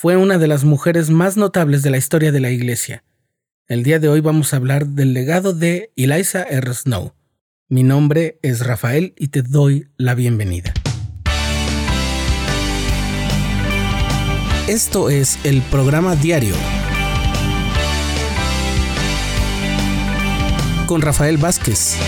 fue una de las mujeres más notables de la historia de la Iglesia. El día de hoy vamos a hablar del legado de Eliza R. Snow. Mi nombre es Rafael y te doy la bienvenida. Esto es el programa diario con Rafael Vázquez.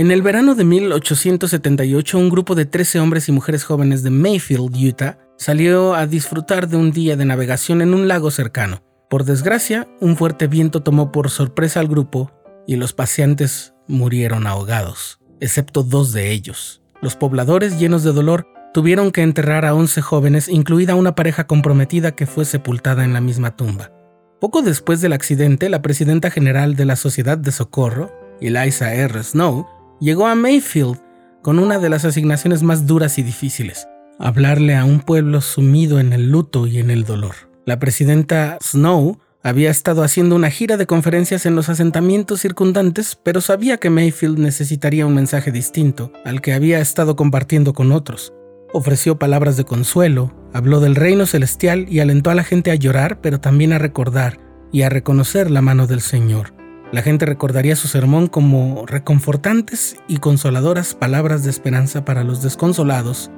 En el verano de 1878, un grupo de 13 hombres y mujeres jóvenes de Mayfield, Utah, salió a disfrutar de un día de navegación en un lago cercano. Por desgracia, un fuerte viento tomó por sorpresa al grupo y los paseantes murieron ahogados, excepto dos de ellos. Los pobladores, llenos de dolor, tuvieron que enterrar a 11 jóvenes, incluida una pareja comprometida que fue sepultada en la misma tumba. Poco después del accidente, la presidenta general de la Sociedad de Socorro, Eliza R. Snow, llegó a Mayfield con una de las asignaciones más duras y difíciles, hablarle a un pueblo sumido en el luto y en el dolor. La presidenta Snow había estado haciendo una gira de conferencias en los asentamientos circundantes, pero sabía que Mayfield necesitaría un mensaje distinto al que había estado compartiendo con otros. Ofreció palabras de consuelo, habló del reino celestial y alentó a la gente a llorar, pero también a recordar y a reconocer la mano del Señor. La gente recordaría su sermón como reconfortantes y consoladoras palabras de esperanza para los desconsolados,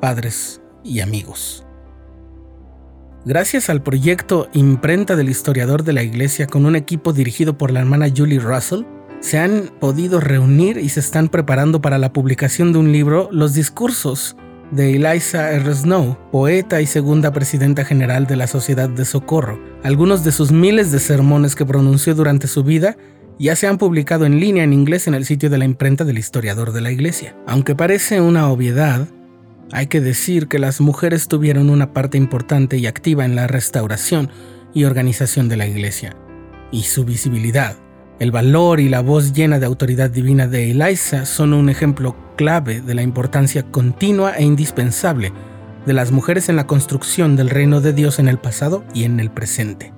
padres y amigos. Gracias al proyecto Imprenta del Historiador de la Iglesia con un equipo dirigido por la hermana Julie Russell, se han podido reunir y se están preparando para la publicación de un libro Los discursos de Eliza R. Snow, poeta y segunda presidenta general de la Sociedad de Socorro. Algunos de sus miles de sermones que pronunció durante su vida ya se han publicado en línea en inglés en el sitio de la imprenta del historiador de la Iglesia. Aunque parece una obviedad, hay que decir que las mujeres tuvieron una parte importante y activa en la restauración y organización de la Iglesia, y su visibilidad el valor y la voz llena de autoridad divina de Eliza son un ejemplo clave de la importancia continua e indispensable de las mujeres en la construcción del reino de Dios en el pasado y en el presente.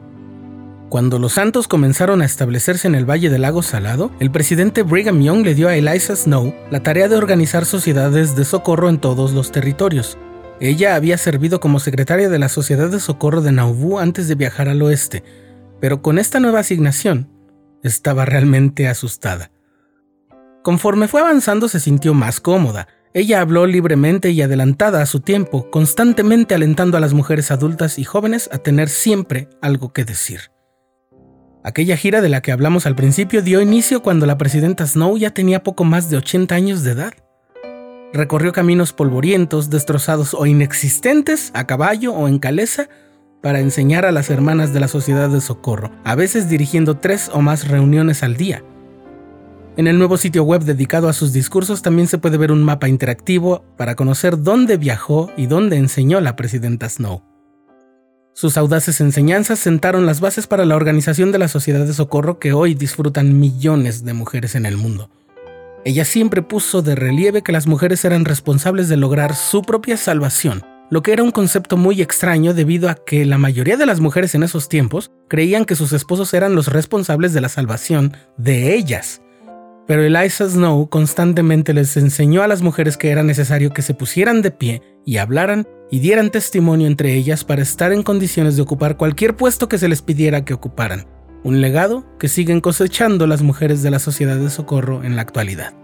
Cuando los santos comenzaron a establecerse en el Valle del Lago Salado, el presidente Brigham Young le dio a Eliza Snow la tarea de organizar sociedades de socorro en todos los territorios. Ella había servido como secretaria de la Sociedad de Socorro de Nauvoo antes de viajar al oeste, pero con esta nueva asignación, estaba realmente asustada. Conforme fue avanzando se sintió más cómoda. Ella habló libremente y adelantada a su tiempo, constantemente alentando a las mujeres adultas y jóvenes a tener siempre algo que decir. Aquella gira de la que hablamos al principio dio inicio cuando la presidenta Snow ya tenía poco más de 80 años de edad. Recorrió caminos polvorientos, destrozados o inexistentes, a caballo o en caleza, para enseñar a las hermanas de la Sociedad de Socorro, a veces dirigiendo tres o más reuniones al día. En el nuevo sitio web dedicado a sus discursos también se puede ver un mapa interactivo para conocer dónde viajó y dónde enseñó la presidenta Snow. Sus audaces enseñanzas sentaron las bases para la organización de la Sociedad de Socorro que hoy disfrutan millones de mujeres en el mundo. Ella siempre puso de relieve que las mujeres eran responsables de lograr su propia salvación lo que era un concepto muy extraño debido a que la mayoría de las mujeres en esos tiempos creían que sus esposos eran los responsables de la salvación de ellas. Pero Eliza Snow constantemente les enseñó a las mujeres que era necesario que se pusieran de pie y hablaran y dieran testimonio entre ellas para estar en condiciones de ocupar cualquier puesto que se les pidiera que ocuparan, un legado que siguen cosechando las mujeres de la sociedad de socorro en la actualidad.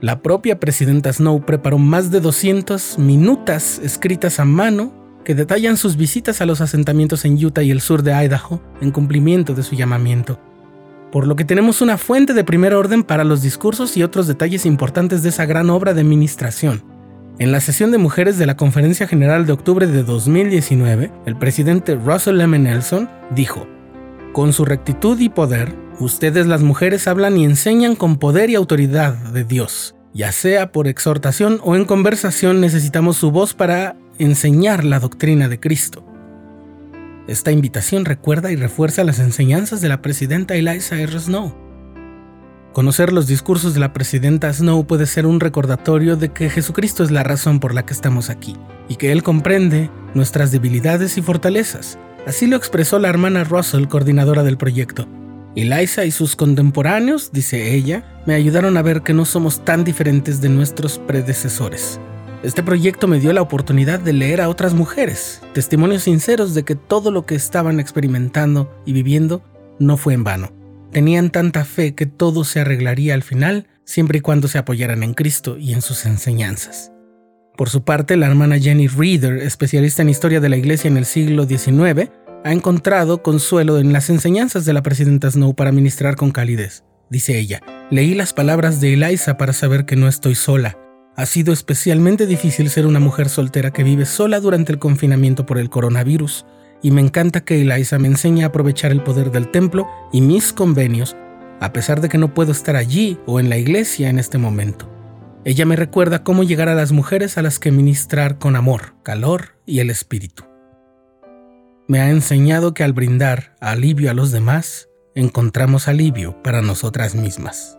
La propia presidenta Snow preparó más de 200 minutas escritas a mano que detallan sus visitas a los asentamientos en Utah y el sur de Idaho en cumplimiento de su llamamiento. Por lo que tenemos una fuente de primer orden para los discursos y otros detalles importantes de esa gran obra de administración. En la sesión de mujeres de la Conferencia General de octubre de 2019, el presidente Russell M. Nelson dijo, Con su rectitud y poder, Ustedes las mujeres hablan y enseñan con poder y autoridad de Dios. Ya sea por exhortación o en conversación necesitamos su voz para enseñar la doctrina de Cristo. Esta invitación recuerda y refuerza las enseñanzas de la presidenta Eliza R. Snow. Conocer los discursos de la presidenta Snow puede ser un recordatorio de que Jesucristo es la razón por la que estamos aquí y que Él comprende nuestras debilidades y fortalezas. Así lo expresó la hermana Russell, coordinadora del proyecto. Eliza y sus contemporáneos, dice ella, me ayudaron a ver que no somos tan diferentes de nuestros predecesores. Este proyecto me dio la oportunidad de leer a otras mujeres, testimonios sinceros de que todo lo que estaban experimentando y viviendo no fue en vano. Tenían tanta fe que todo se arreglaría al final siempre y cuando se apoyaran en Cristo y en sus enseñanzas. Por su parte, la hermana Jenny Reader, especialista en historia de la iglesia en el siglo XIX, ha encontrado consuelo en las enseñanzas de la presidenta Snow para ministrar con calidez. Dice ella, leí las palabras de Eliza para saber que no estoy sola. Ha sido especialmente difícil ser una mujer soltera que vive sola durante el confinamiento por el coronavirus, y me encanta que Eliza me enseñe a aprovechar el poder del templo y mis convenios, a pesar de que no puedo estar allí o en la iglesia en este momento. Ella me recuerda cómo llegar a las mujeres a las que ministrar con amor, calor y el espíritu. Me ha enseñado que al brindar alivio a los demás, encontramos alivio para nosotras mismas.